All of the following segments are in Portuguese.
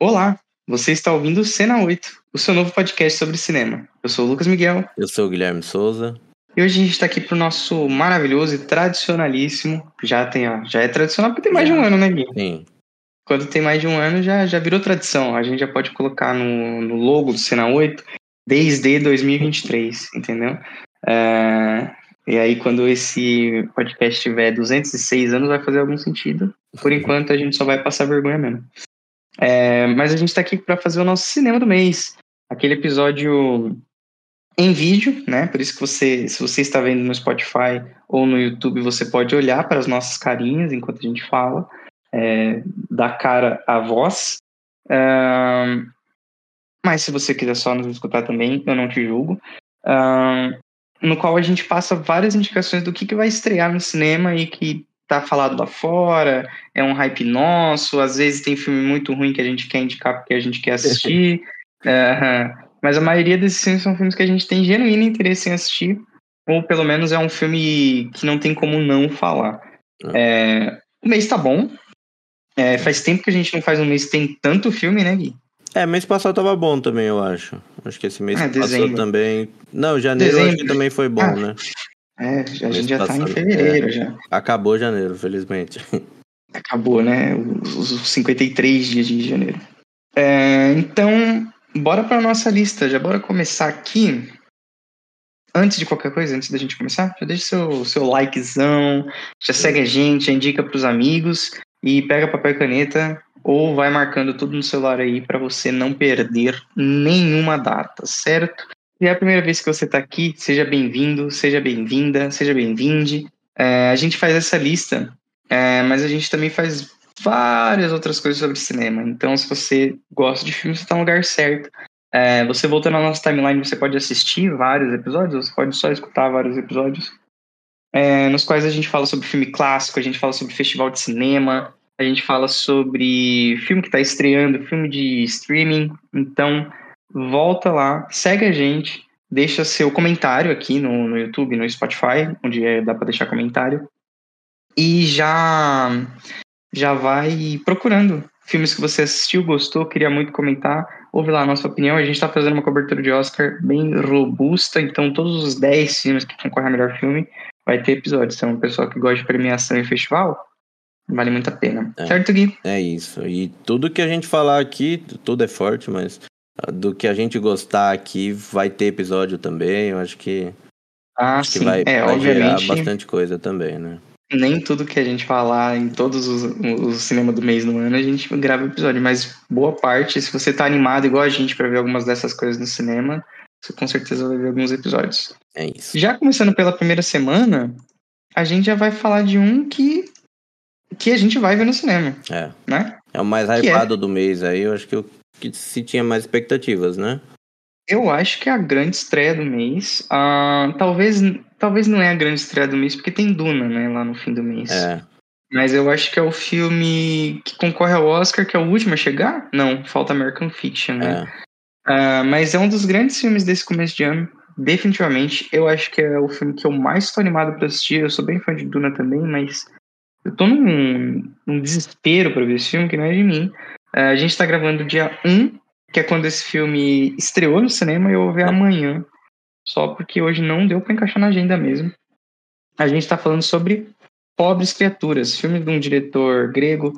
Olá, você está ouvindo Cena 8, o seu novo podcast sobre cinema. Eu sou o Lucas Miguel. Eu sou o Guilherme Souza. E hoje a gente está aqui para o nosso maravilhoso e tradicionalíssimo. Já tem, ó, já é tradicional porque tem mais de um ano, né, Gui? Sim. Quando tem mais de um ano já, já virou tradição. A gente já pode colocar no, no logo do Cena 8 desde 2023, entendeu? É, e aí, quando esse podcast tiver 206 anos, vai fazer algum sentido. Por enquanto, a gente só vai passar vergonha mesmo. É, mas a gente está aqui para fazer o nosso cinema do mês. Aquele episódio em vídeo, né? Por isso que você, se você está vendo no Spotify ou no YouTube, você pode olhar para as nossas carinhas enquanto a gente fala, é, dar cara à voz. Mas se você quiser só nos escutar também, eu não te julgo. no qual a gente passa várias indicações do que, que vai estrear no cinema e que tá falado lá fora, é um hype nosso, às vezes tem filme muito ruim que a gente quer indicar porque a gente quer assistir. mas a maioria desses filmes são filmes que a gente tem genuíno interesse em assistir, ou pelo menos é um filme que não tem como não falar. Ah. É, o mês tá bom. É, faz tempo que a gente não faz um mês que tem tanto filme, né, Gui? É, mês passado tava bom também, eu acho. Acho que esse mês ah, passou também. Não, janeiro dezembro. acho que também foi bom, ah, né? É, a gente já tá em fevereiro é, já. Acabou janeiro, felizmente. Acabou, né? Os, os 53 dias de janeiro. É, então, bora pra nossa lista. Já bora começar aqui. Antes de qualquer coisa, antes da gente começar, já deixa seu, seu likezão, já segue a gente, já indica pros amigos e pega papel e caneta ou vai marcando tudo no celular aí para você não perder nenhuma data, certo? Se é a primeira vez que você está aqui, seja bem-vindo, seja bem-vinda, seja bem-vinde. É, a gente faz essa lista, é, mas a gente também faz várias outras coisas sobre cinema. Então, se você gosta de filmes, você está no lugar certo. É, você voltando na nossa timeline, você pode assistir vários episódios, ou você pode só escutar vários episódios, é, nos quais a gente fala sobre filme clássico, a gente fala sobre festival de cinema, a gente fala sobre filme que está estreando, filme de streaming. Então, volta lá, segue a gente, deixa seu comentário aqui no, no YouTube, no Spotify, onde é, dá para deixar comentário. E já já vai procurando filmes que você assistiu, gostou, queria muito comentar, ouve lá a nossa opinião. A gente está fazendo uma cobertura de Oscar bem robusta, então todos os 10 filmes que concorrem a melhor filme vai ter episódio. Se é uma pessoa que gosta de premiação e festival, vale muito a pena. É, certo, Gui? É isso. E tudo que a gente falar aqui, tudo é forte, mas do que a gente gostar aqui, vai ter episódio também. Eu acho que, ah, acho sim. que vai, é, vai gerar bastante coisa também, né? Nem tudo que a gente falar em todos os, os cinema do mês no ano a gente grava episódio, mas boa parte, se você tá animado igual a gente para ver algumas dessas coisas no cinema, você com certeza vai ver alguns episódios. É isso. Já começando pela primeira semana, a gente já vai falar de um que que a gente vai ver no cinema. É. Né? É o mais é hypado é. do mês aí, eu acho que eu que se tinha mais expectativas, né? Eu acho que é a grande estreia do mês. Uh, talvez, talvez não é a grande estreia do mês, porque tem Duna, né, lá no fim do mês. É. Mas eu acho que é o filme que concorre ao Oscar, que é o último a chegar? Não, falta American Fiction, né? É. Uh, mas é um dos grandes filmes desse começo de ano, definitivamente. Eu acho que é o filme que eu mais estou animado para assistir. Eu sou bem fã de Duna também, mas eu tô num, num desespero para ver esse filme que não é de mim. É, a gente está gravando dia 1, que é quando esse filme estreou no cinema, e eu vou ver amanhã. Só porque hoje não deu para encaixar na agenda mesmo. A gente está falando sobre Pobres Criaturas, filme de um diretor grego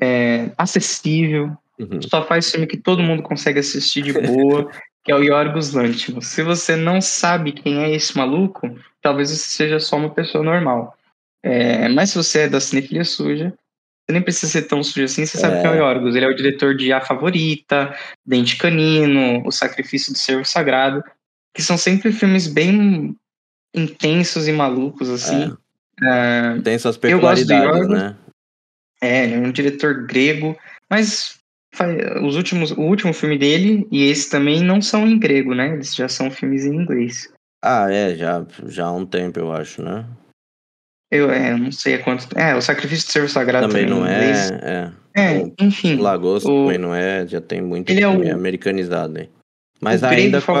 é, acessível, uhum. só faz filme que todo mundo consegue assistir de boa, que é o Yorgos Lanthimos. Se você não sabe quem é esse maluco, talvez você seja só uma pessoa normal. É, mas se você é da cinefilia suja, você nem precisa ser tão sujo assim, você sabe é. quem é o Yorgos. Ele é o diretor de A Favorita, Dente Canino, O Sacrifício do Servo Sagrado, que são sempre filmes bem intensos e malucos, assim. É. Tem suas peculiaridades, né? É, ele é um diretor grego, mas os últimos, o último filme dele e esse também não são em grego, né? Eles já são filmes em inglês. Ah, é, já, já há um tempo, eu acho, né? Eu é, não sei quanto. É, o sacrifício do servo sagrado também, também não é. É, é enfim. O Lagosta o... também não é, já tem muito ele é o... americanizado aí. Mas o ainda com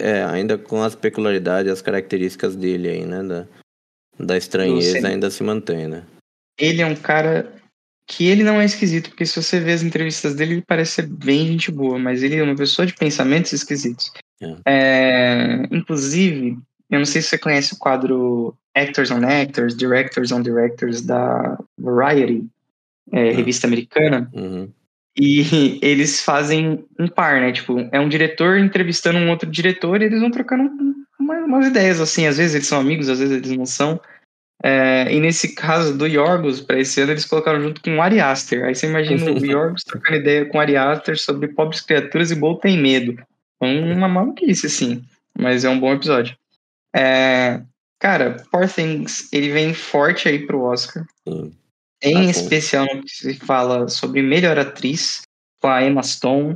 é, ainda com as peculiaridades, as características dele aí, né, da, da estranheza ainda se mantém, né? Ele é um cara que ele não é esquisito, porque se você vê as entrevistas dele, ele parece ser bem gente boa, mas ele é uma pessoa de pensamentos esquisitos. É. É, inclusive, eu não sei se você conhece o quadro Actors on Actors, Directors on Directors da Variety, é, uhum. revista americana. Uhum. E eles fazem um par, né? Tipo, é um diretor entrevistando um outro diretor e eles vão trocando umas, umas ideias, assim. Às vezes eles são amigos, às vezes eles não são. É, e nesse caso do Yorgos, para esse ano, eles colocaram junto com o Ari Aster. Aí você imagina o Yorgos trocando ideia com o Ari Aster sobre pobres criaturas e Bolt tem medo. Uma maluquice, assim. Mas é um bom episódio. É, cara, Poor Things, ele vem forte aí pro Oscar. Sim. Em ah, especial no que se fala sobre melhor atriz, com a Emma Stone.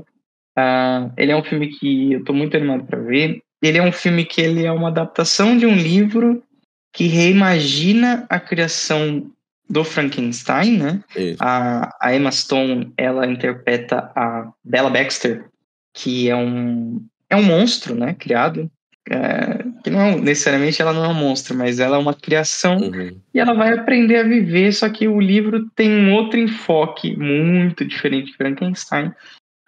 Uh, ele é um filme que eu tô muito animado para ver. Ele é um filme que ele é uma adaptação de um livro que reimagina a criação do Frankenstein, né? A, a Emma Stone, ela interpreta a Bella Baxter, que é um, é um monstro, né? Criado é, que não é, necessariamente ela não é um monstro, mas ela é uma criação uhum. e ela vai aprender a viver, só que o livro tem um outro enfoque muito diferente de Frankenstein,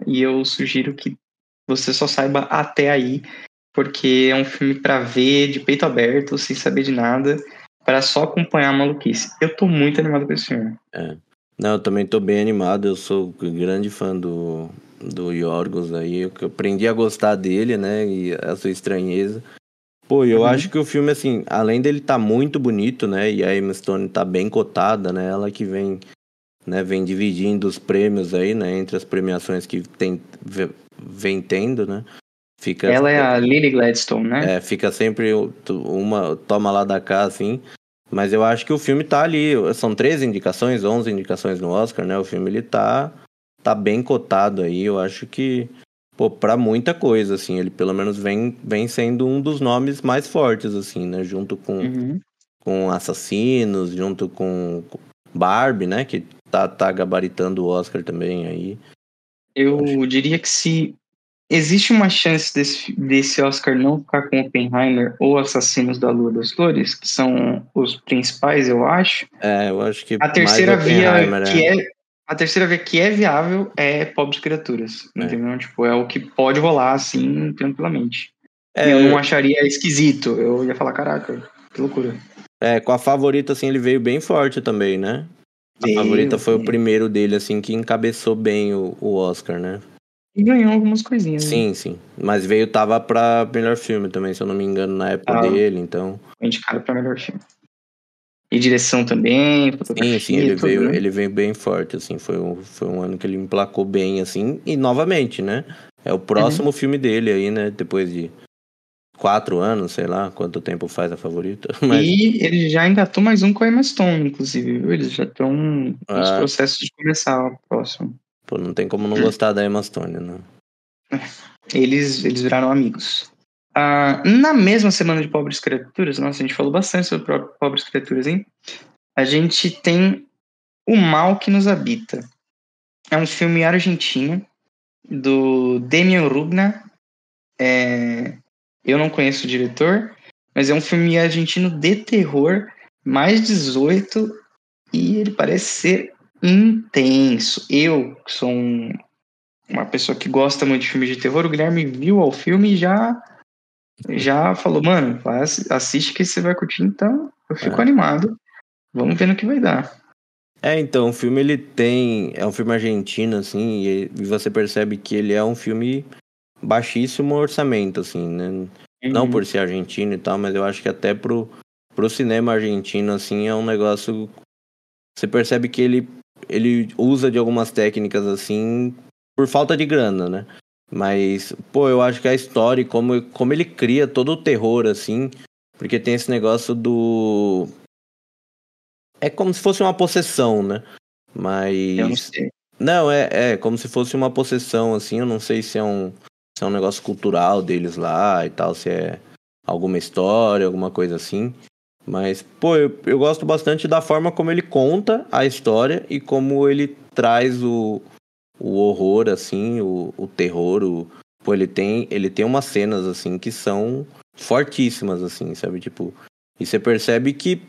e eu sugiro que você só saiba até aí, porque é um filme para ver de peito aberto, sem saber de nada, para só acompanhar a maluquice. Eu tô muito animado com esse filme. É. Não, eu também tô bem animado, eu sou grande fã do, do Yorgos aí, eu aprendi a gostar dele, né, e a sua estranheza. Pô, eu uhum. acho que o filme, assim, além dele tá muito bonito, né, e a Emma Stone tá bem cotada, né, ela que vem, né, vem dividindo os prêmios aí, né, entre as premiações que tem, vem tendo, né. Fica, ela é a Lily Gladstone, né? É, fica sempre uma, toma lá da cá, assim, mas eu acho que o filme tá ali, são 13 indicações, 11 indicações no Oscar, né, o filme ele tá tá bem cotado aí. Eu acho que, pô, pra muita coisa, assim, ele pelo menos vem, vem sendo um dos nomes mais fortes, assim, né? Junto com, uhum. com Assassinos, junto com Barbie, né? Que tá, tá gabaritando o Oscar também aí. Eu diria que se existe uma chance desse, desse Oscar não ficar com Oppenheimer ou Assassinos da Lua das Flores, que são os principais, eu acho. É, eu acho que. A terceira via, que é, é a terceira via que é viável é pobres criaturas, é. entendeu? Tipo, é o que pode rolar assim tranquilamente. É, eu não acharia esquisito. Eu ia falar, caraca, que loucura. É, com a favorita, assim, ele veio bem forte também, né? A favorita foi o primeiro dele, assim, que encabeçou bem o, o Oscar, né? E ganhou algumas coisinhas. Sim, né? sim. Mas veio, tava pra melhor filme também, se eu não me engano, na época ah, dele, então. Indicado pra melhor filme. E direção também, Sim, sim, ele tudo, veio, né? ele veio bem forte, assim, foi um, foi um ano que ele emplacou bem, assim, e novamente, né? É o próximo uhum. filme dele aí, né? Depois de quatro anos, sei lá, quanto tempo faz a favorita. Mas... E ele já engatou mais um com a Emma Stone, inclusive, viu? Eles já estão nos ah. processos de começar o próximo. Pô, não tem como não gostar da Emma Stone, né? Eles, eles viraram amigos. Ah, na mesma semana de Pobres Criaturas, nossa, a gente falou bastante sobre Pobres Criaturas, hein? A gente tem O Mal que Nos Habita. É um filme argentino do Demian Rugna. É... Eu não conheço o diretor, mas é um filme argentino de terror, mais 18, e ele parece ser intenso. Eu, que sou um, uma pessoa que gosta muito de filmes de terror, o Guilherme viu o filme e já já falou, mano, assiste que você vai curtir, então eu fico é. animado. Vamos ver no que vai dar. É, então, o filme ele tem. É um filme argentino, assim, e você percebe que ele é um filme baixíssimo orçamento, assim, né? Uhum. Não por ser argentino e tal, mas eu acho que até pro, pro cinema argentino, assim, é um negócio. Você percebe que ele, ele usa de algumas técnicas, assim, por falta de grana, né? Mas, pô, eu acho que a história, como, como ele cria todo o terror, assim, porque tem esse negócio do. É como se fosse uma possessão, né? Mas. Eu não sei. Não, é, é como se fosse uma possessão, assim. Eu não sei se é um, se é um negócio cultural deles lá e tal, se é alguma história, alguma coisa assim. Mas, pô, eu, eu gosto bastante da forma como ele conta a história e como ele traz o, o horror, assim, o, o terror, o... Pô, ele tem, ele tem umas cenas, assim, que são fortíssimas, assim, sabe? Tipo, e você percebe que,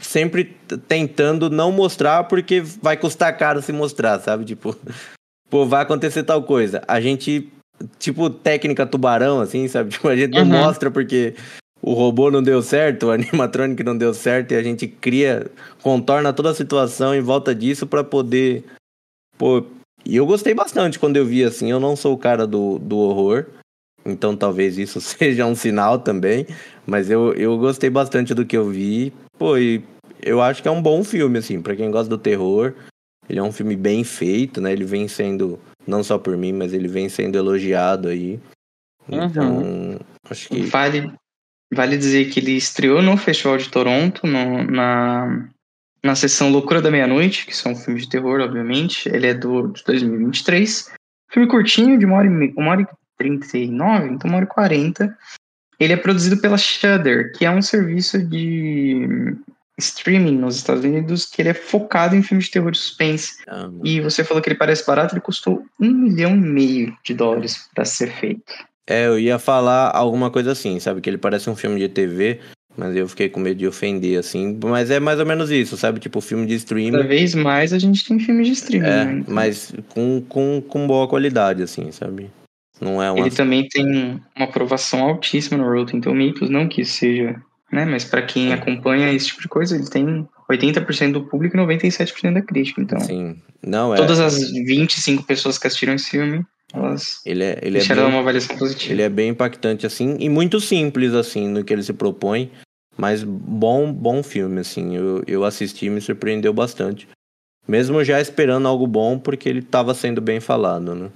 sempre tentando não mostrar porque vai custar caro se mostrar, sabe? Tipo, pô, vai acontecer tal coisa. A gente, tipo, técnica tubarão, assim, sabe? Tipo, a gente uhum. não mostra porque o robô não deu certo, o animatronic não deu certo e a gente cria, contorna toda a situação em volta disso para poder. Pô, e eu gostei bastante quando eu vi assim. Eu não sou o cara do, do horror, então talvez isso seja um sinal também. Mas eu, eu gostei bastante do que eu vi. Pô, e eu acho que é um bom filme, assim, para quem gosta do terror. Ele é um filme bem feito, né? Ele vem sendo, não só por mim, mas ele vem sendo elogiado aí. Então, uhum. acho que. Vale, vale dizer que ele estreou no Festival de Toronto, no, na, na sessão Loucura da Meia-Noite, que são filmes de terror, obviamente. Ele é do, de 2023. Filme curtinho, de uma hora e, uma hora e 39, então uma hora e 40. Ele é produzido pela Shudder, que é um serviço de streaming nos Estados Unidos que ele é focado em filmes de terror e suspense. Ah, e você falou que ele parece barato, ele custou um milhão e meio de dólares para ser feito. É, eu ia falar alguma coisa assim, sabe? Que ele parece um filme de TV, mas eu fiquei com medo de ofender, assim. Mas é mais ou menos isso, sabe? Tipo, filme de streaming. Cada vez mais a gente tem filmes de streaming, é, né? Mas com, com, com boa qualidade, assim, sabe? Não é uma... Ele também tem uma aprovação altíssima no Rotten Tomatoes, não que seja, né? Mas para quem acompanha esse tipo de coisa, ele tem 80% do público e 97% da crítica, então. Sim. Não, é... Todas as 25 pessoas que assistiram esse filme, elas ele é, ele é bem, uma avaliação positiva. Ele é bem impactante, assim, e muito simples, assim, no que ele se propõe. Mas bom, bom filme, assim. Eu, eu assisti e me surpreendeu bastante. Mesmo já esperando algo bom, porque ele estava sendo bem falado, né?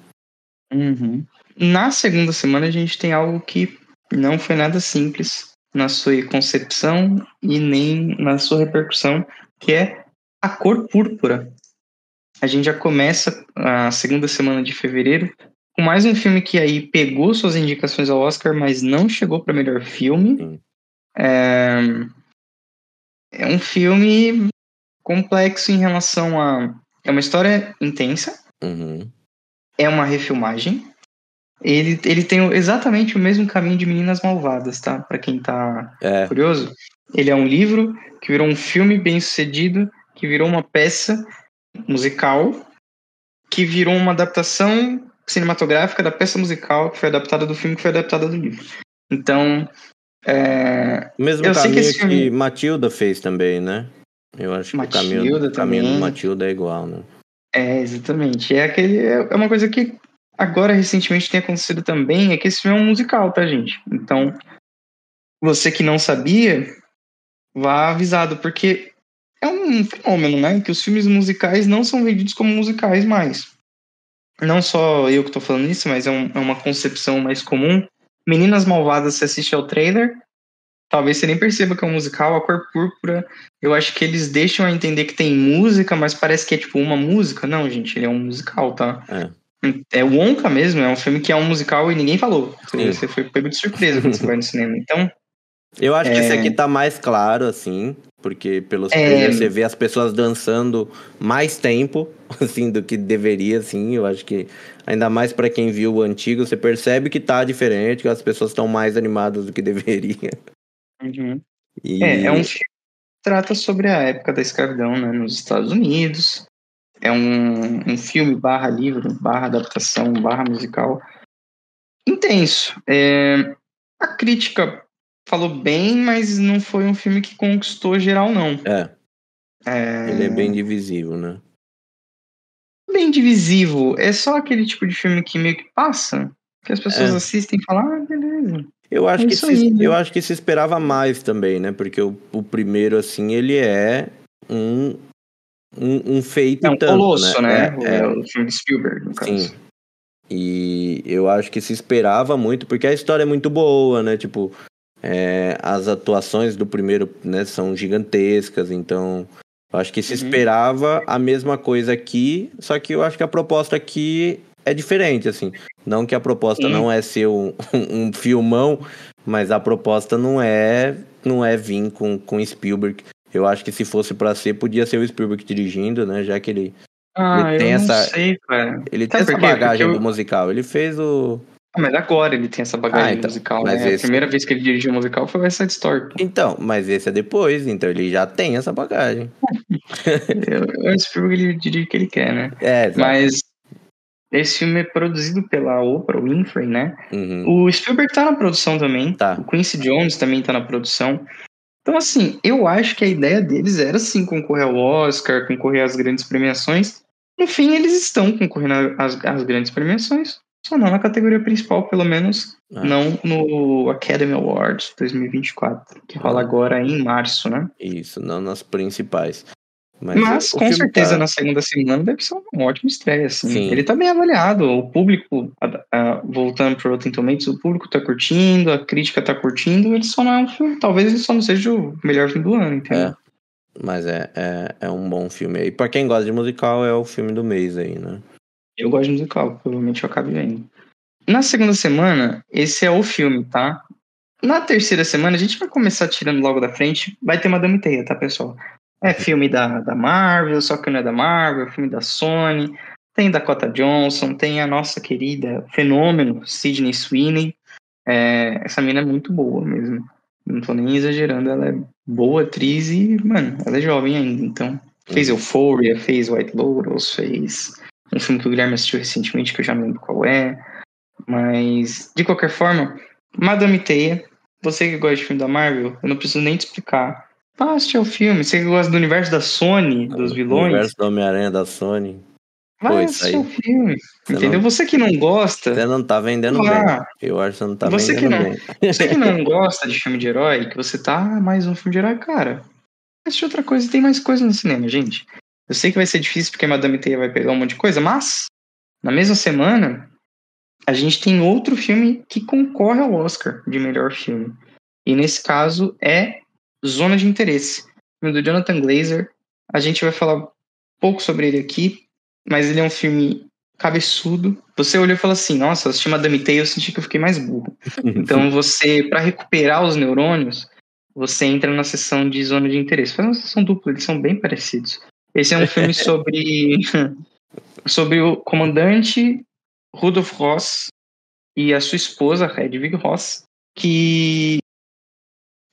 Uhum. Na segunda semana a gente tem algo que não foi nada simples na sua concepção e nem na sua repercussão, que é a cor púrpura. A gente já começa a segunda semana de fevereiro com mais um filme que aí pegou suas indicações ao Oscar, mas não chegou para melhor filme. É... é um filme complexo em relação a. É uma história intensa. Uhum. É uma refilmagem. Ele, ele tem exatamente o mesmo caminho de Meninas Malvadas, tá? Para quem tá é. curioso. Ele é um livro que virou um filme bem sucedido, que virou uma peça musical, que virou uma adaptação cinematográfica da peça musical que foi adaptada do filme que foi adaptada do livro. Então. É... O mesmo eu caminho que, que filme... Matilda fez também, né? Eu acho Matilda que o caminho, o caminho do Matilda é igual, né? É, exatamente. É, aquele, é uma coisa que Agora, recentemente, tem acontecido também é que esse filme é um musical, tá, gente? Então, você que não sabia, vá avisado, porque é um fenômeno, né? Que os filmes musicais não são vendidos como musicais mais. Não só eu que tô falando isso, mas é, um, é uma concepção mais comum. Meninas Malvadas, você assiste ao trailer, talvez você nem perceba que é um musical. A Cor Púrpura, eu acho que eles deixam a entender que tem música, mas parece que é tipo uma música. Não, gente, ele é um musical, tá? É. É o Wonka mesmo, é um filme que é um musical e ninguém falou. Sim. Você foi pego de surpresa quando você vai no cinema. Então. Eu acho é... que esse aqui tá mais claro, assim, porque pelos é... você vê as pessoas dançando mais tempo, assim, do que deveria, assim. Eu acho que, ainda mais para quem viu o antigo, você percebe que tá diferente, que as pessoas estão mais animadas do que deveria. Uhum. E... É, é um filme que trata sobre a época da escravidão né, nos Estados Unidos é um, um filme barra livro, barra adaptação, barra musical intenso. É, a crítica falou bem, mas não foi um filme que conquistou geral, não. É. é... Ele é bem divisivo, né? Bem divisivo. É só aquele tipo de filme que meio que passa, que as pessoas é. assistem e falam, ah, beleza. Eu acho, é que se, aí, né? eu acho que se esperava mais também, né? Porque o, o primeiro, assim, ele é um, um, um feito é um tanto, colosso, né? né? É, é, o filme de Spielberg, no caso. Sim. E eu acho que se esperava muito, porque a história é muito boa, né? Tipo, é, as atuações do primeiro né, são gigantescas, então eu acho que se uhum. esperava a mesma coisa aqui, só que eu acho que a proposta aqui é diferente, assim. Não que a proposta não é ser um, um, um, filmão, mas a proposta não é não é vir com, com Spielberg eu acho que se fosse para ser, podia ser o Spielberg dirigindo, né? Já que ele, ah, ele tem eu essa. Sei. Ele tem essa bagagem do musical. Ele fez o. Ah, mas agora ele tem essa bagagem Ah, então, musical, mas né? esse- A primeira vez que ele dirigiu um musical foi West Side Story. Então, mas esse é depois, então ele já tem essa bagagem. Eu, eu Spielberg ele dirige o que ele quer, né? É. Mas esse filme é produzido pela Oprah Winfrey, né? Uhum. O Spielberg tá na produção também. Tá. O Quincy Jones também tá na produção. Então, assim, eu acho que a ideia deles era sim concorrer ao Oscar, concorrer às grandes premiações. No fim, eles estão concorrendo às, às grandes premiações, só não na categoria principal, pelo menos Ah. não no Academy Awards 2024, que rola Ah. agora em março, né? Isso, não nas principais. Mas, Mas, com certeza, tá- na segunda semana deve ser uma ótima estreia, assim. Sim. Ele tá bem avaliado, o público, a- a- voltando pro Rotten Tomatoes, o público tá curtindo, a crítica tá curtindo, ele só não é um filme, talvez ele só não seja o melhor filme do ano, entendeu? É. Mas é, é, é um bom filme aí. Pra quem gosta de musical, é o filme do mês aí, né? Eu gosto de musical, provavelmente eu acabe vendo. Na segunda semana, esse é o filme, tá? Na terceira semana, a gente vai começar tirando logo da frente, vai ter Madame Teia, tá, pessoal? É filme da, da Marvel, só que não é da Marvel, é filme da Sony, tem Dakota Johnson, tem a nossa querida fenômeno, Sidney Sweeney. É, essa mina é muito boa mesmo. Não tô nem exagerando, ela é boa atriz e, mano, ela é jovem ainda, então. Fez Euphoria, fez White Lotus, fez um filme que o Guilherme assistiu recentemente, que eu já não lembro qual é. Mas, de qualquer forma, Madame Teia, você que gosta de filme da Marvel, eu não preciso nem te explicar. Vá assistir o filme. Você que gosta do universo da Sony, dos O vilões, universo do Homem-Aranha da Sony. vai assistir o filme. Você Entendeu? Você que não gosta, Você não tá vendendo bem. vá. Eu acho que você não tá Você que vendendo não. bem. Você que não gosta de filme de herói, que você tá "Ah, mais um filme de herói, cara. Assiste outra coisa, tem mais coisa no cinema, gente. Eu sei que vai ser difícil porque Madame Teia vai pegar um monte de coisa, mas na mesma semana a gente tem outro filme que concorre ao Oscar de melhor filme. E nesse caso é Zona de Interesse, filme do Jonathan Glazer. A gente vai falar pouco sobre ele aqui, mas ele é um filme cabeçudo. Você olhou e falou assim: Nossa, eu assisti Madame Teia, eu senti que eu fiquei mais burro. Então você, para recuperar os neurônios, você entra na sessão de zona de interesse. Faz uma sessão dupla, eles são bem parecidos. Esse é um filme sobre sobre o comandante Rudolf Ross e a sua esposa, Hedwig Ross, que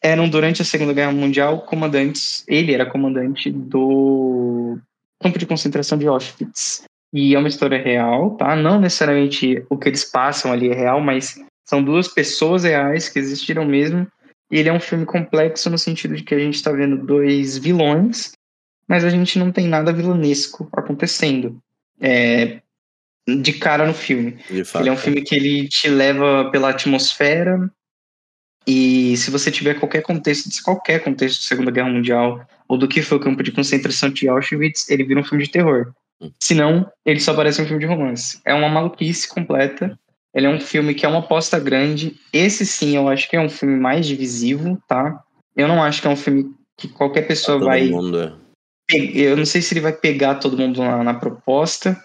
eram durante a Segunda Guerra Mundial comandantes. Ele era comandante do campo de concentração de Auschwitz. E é uma história real, tá? Não necessariamente o que eles passam ali é real, mas são duas pessoas reais que existiram mesmo. E ele é um filme complexo no sentido de que a gente está vendo dois vilões, mas a gente não tem nada vilanesco acontecendo é, de cara no filme. Ele é um filme que ele te leva pela atmosfera e se você tiver qualquer contexto, qualquer contexto de Segunda Guerra Mundial ou do que foi o campo de concentração de Auschwitz, ele vira um filme de terror. Hum. Se não, ele só parece um filme de romance. É uma maluquice completa. Ele é um filme que é uma aposta grande. Esse sim, eu acho que é um filme mais divisivo, tá? Eu não acho que é um filme que qualquer pessoa vai mundo é. Eu não sei se ele vai pegar todo mundo na, na proposta.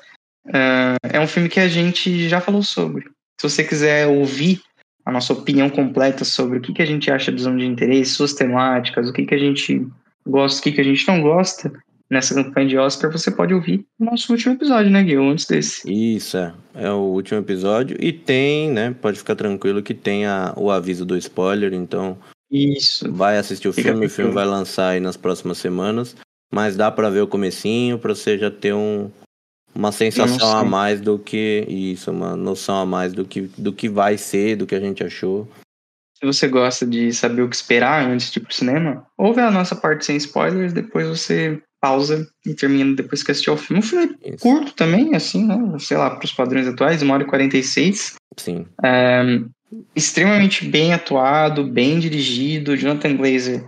Ah, é um filme que a gente já falou sobre. Se você quiser ouvir a nossa opinião completa sobre o que, que a gente acha de zona de interesse, suas temáticas, o que, que a gente gosta, o que, que a gente não gosta nessa campanha de Oscar, você pode ouvir o nosso último episódio, né, Gil? Antes desse. Isso, é. É o último episódio. E tem, né? Pode ficar tranquilo que tem a, o aviso do spoiler, então Isso. vai assistir o Fica filme. O filme vai lançar aí nas próximas semanas. Mas dá pra ver o comecinho pra você já ter um, uma sensação a mais do que. Isso, uma noção a mais do que, do que vai ser, do que a gente achou. Se você gosta de saber o que esperar antes de ir pro cinema, ouve a nossa parte sem spoilers, depois você pausa e termina depois que assistir ao filme. O filme é Isso. curto também, assim, né? Sei lá, para os padrões atuais, 1 hora e 46. Sim. É, extremamente bem atuado, bem dirigido. Jonathan Glazer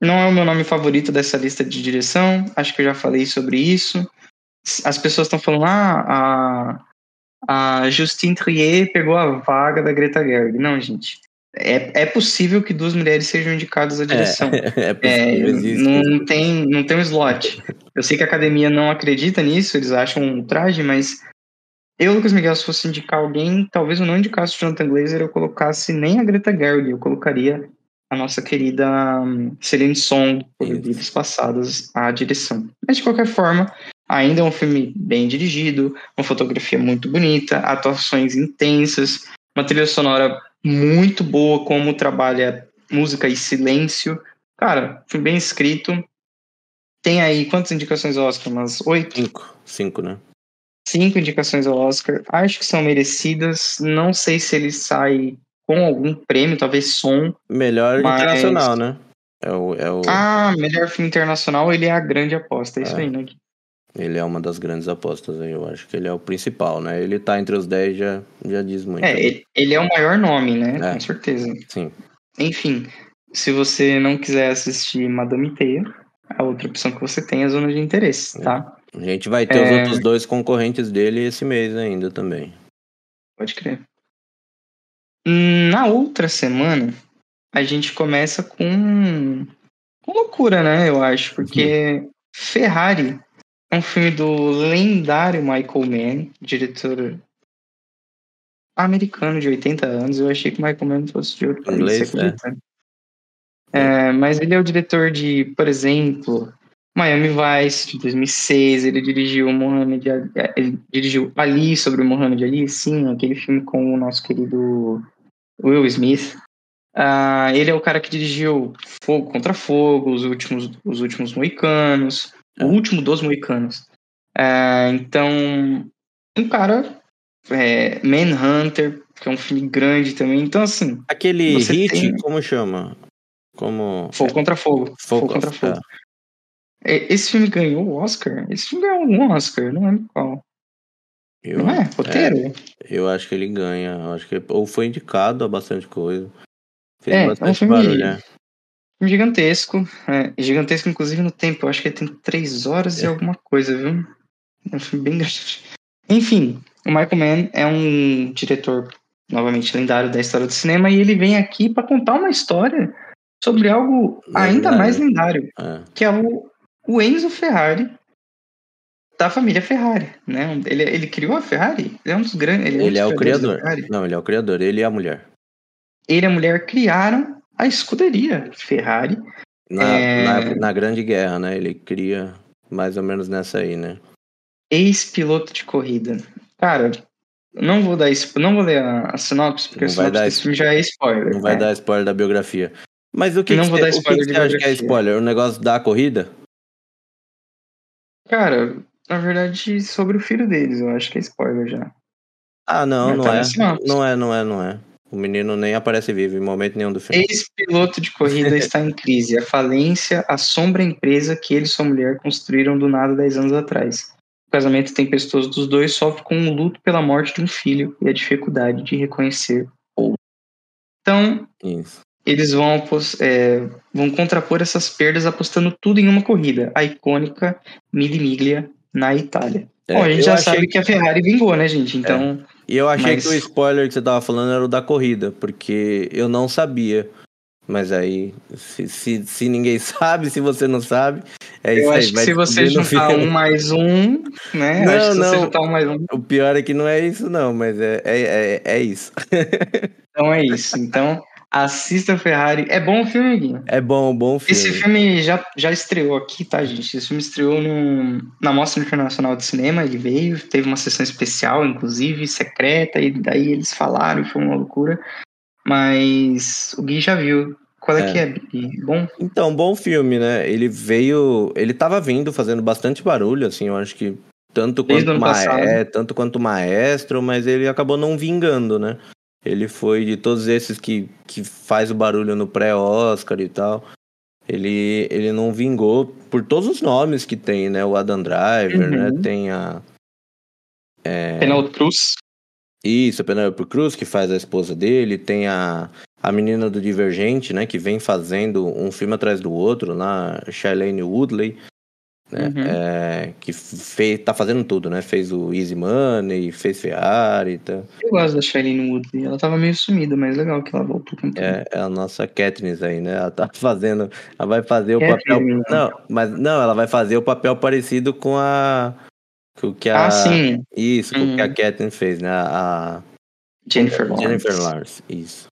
não é o meu nome favorito dessa lista de direção, acho que eu já falei sobre isso. As pessoas estão falando, ah, a, a Justine Trier pegou a vaga da Greta Gerwig. Não, gente. É, é possível que duas mulheres sejam indicadas à direção. É, É, possível, existe. não, não tem, não tem um slot. Eu sei que a academia não acredita nisso, eles acham um traje, mas eu, Lucas Miguel, se fosse indicar alguém, talvez eu não indicasse o Jonathan Glazer, eu colocasse nem a Greta Gerwig, eu colocaria a nossa querida hum, Celine Song, por vidas passadas, à direção. Mas, de qualquer forma, ainda é um filme bem dirigido, uma fotografia muito bonita, atuações intensas, Uma trilha sonora muito boa, como trabalha música e silêncio. Cara, foi bem escrito. Tem aí quantas indicações ao Oscar? Umas oito? Cinco. Cinco, né? Cinco indicações ao Oscar. Acho que são merecidas. Não sei se ele sai com algum prêmio, talvez som. Melhor mas... internacional, né? É o, é o... Ah, melhor filme internacional, ele é a grande aposta. É, é. isso aí, né? Ele é uma das grandes apostas aí, eu acho que ele é o principal, né? Ele tá entre os 10, já, já diz muito. É, ele, ele, é o maior nome, né? É. Com certeza. Sim. Enfim, se você não quiser assistir Madame Teia, a outra opção que você tem é a Zona de Interesse, tá? A gente vai ter é... os outros dois concorrentes dele esse mês ainda também. Pode crer. Na outra semana, a gente começa com, com loucura, né? Eu acho, porque uhum. Ferrari é um filme do lendário Michael Mann, diretor americano de 80 anos. Eu achei que o Michael Mann fosse de outro país. Inglês, né? É, mas ele é o diretor de, por exemplo, Miami Vice, de 2006. Ele dirigiu Mohamed Ali, ele dirigiu Ali sobre o Mohamed Ali, sim, aquele filme com o nosso querido Will Smith. Uh, ele é o cara que dirigiu Fogo contra Fogo, Os Últimos, os últimos Moicanos, o último dos Moicanos. Uh, então, um cara, é, Manhunter, que é um filme grande também. Então, assim. Aquele hit, tem... como chama? Como... Fogo contra Fogo. Fogo, fogo contra Fogo. É. Esse filme ganhou o Oscar? Esse filme ganhou um Oscar, não lembro qual. Eu, não é? Roteiro? É, eu acho que ele ganha. Eu acho que, ou foi indicado a bastante coisa. Fez é, bastante é um filme, barulho, né? gigantesco. É, gigantesco, inclusive, no tempo. Eu acho que ele tem três horas é. e alguma coisa, viu? É um filme bem grande. Enfim, o Michael Mann é um diretor, novamente, lendário da história do cinema. E ele vem aqui para contar uma história sobre algo ainda mais lendário. É. Que é o, o Enzo Ferrari, da família Ferrari, né? Ele, ele criou a Ferrari? Ele é um dos grandes. Ele, é, ele é o criador. Não, ele é o criador. Ele e a mulher. Ele e a mulher criaram a escuderia Ferrari. Na, é... na, na, Grande Guerra, né? Ele cria mais ou menos nessa aí, né? Ex-piloto de corrida. Cara, não vou dar não vou ler a, a sinopse, porque não a sinopse desse filme já é spoiler. Não vai né? dar spoiler da biografia. Mas o que, não que, vou dar spoiler o que, que você acha que é spoiler? O negócio da corrida? Cara, na verdade, sobre o filho deles, eu acho que é spoiler já. Ah, não, não, tá é. não é. Não é, não é, O menino nem aparece vivo em momento nenhum do filme. Ex-piloto de corrida está em crise. A falência assombra a empresa que ele e sua mulher construíram do nada 10 anos atrás. O casamento tempestuoso dos dois sofre com um luto pela morte de um filho e a dificuldade de reconhecer outro. Então, Isso. eles vão, é, vão contrapor essas perdas apostando tudo em uma corrida, a icônica Mille Miglia na Itália. É, Bom, a gente já sabe que... que... a Ferrari vingou, né, gente? É. Então. É. E eu achei mas... que o spoiler que você tava falando era o da corrida, porque eu não sabia. Mas aí, se, se, se ninguém sabe, se você não sabe, é eu isso aí. acho que se você juntar um mais um, né? Não, acho que não. se você juntar um mais um. O pior é que não é isso, não, mas é, é, é, é isso. então é isso. Então, Assista Ferrari. É bom o filme, Gui? É bom, bom filme. Esse filme já, já estreou aqui, tá, gente? Esse filme estreou no, na Mostra Internacional de Cinema, ele veio, teve uma sessão especial, inclusive, secreta, e daí eles falaram, foi uma loucura. Mas o Gui já viu. Qual é, é. que é, Gui? Bom? Então, bom filme, né? Ele veio. Ele tava vindo fazendo bastante barulho, assim, eu acho que tanto quanto, ma é, tanto quanto maestro, mas ele acabou não vingando, né? Ele foi de todos esses que, que faz o barulho no pré-Oscar e tal. Ele, ele não vingou por todos os nomes que tem, né? O Adam Driver, né? uhum. né? Tem a. É... Penelope Cruz. Isso, a Penelope Cruz, que faz a esposa dele. Tem a, a menina do Divergente, né? Que vem fazendo um filme atrás do outro, lá, Shailene Woodley né? Uhum. É, que fez, tá fazendo tudo, né? Fez o Easy Money, fez Ferrari. Tá. Eu gosto da Shailene Woodley. Ela tava meio sumida, mas legal que ela voltou com tudo. É, é a nossa Katniss aí, né? Ela tá fazendo. Ela vai fazer o papel. Né? Não, mas não, ela vai fazer o papel parecido com a. Com que a... Ah, sim. Isso, com o que a uhum. Katniss fez, né? A. Jennifer Lawrence. Jennifer Lawrence, isso.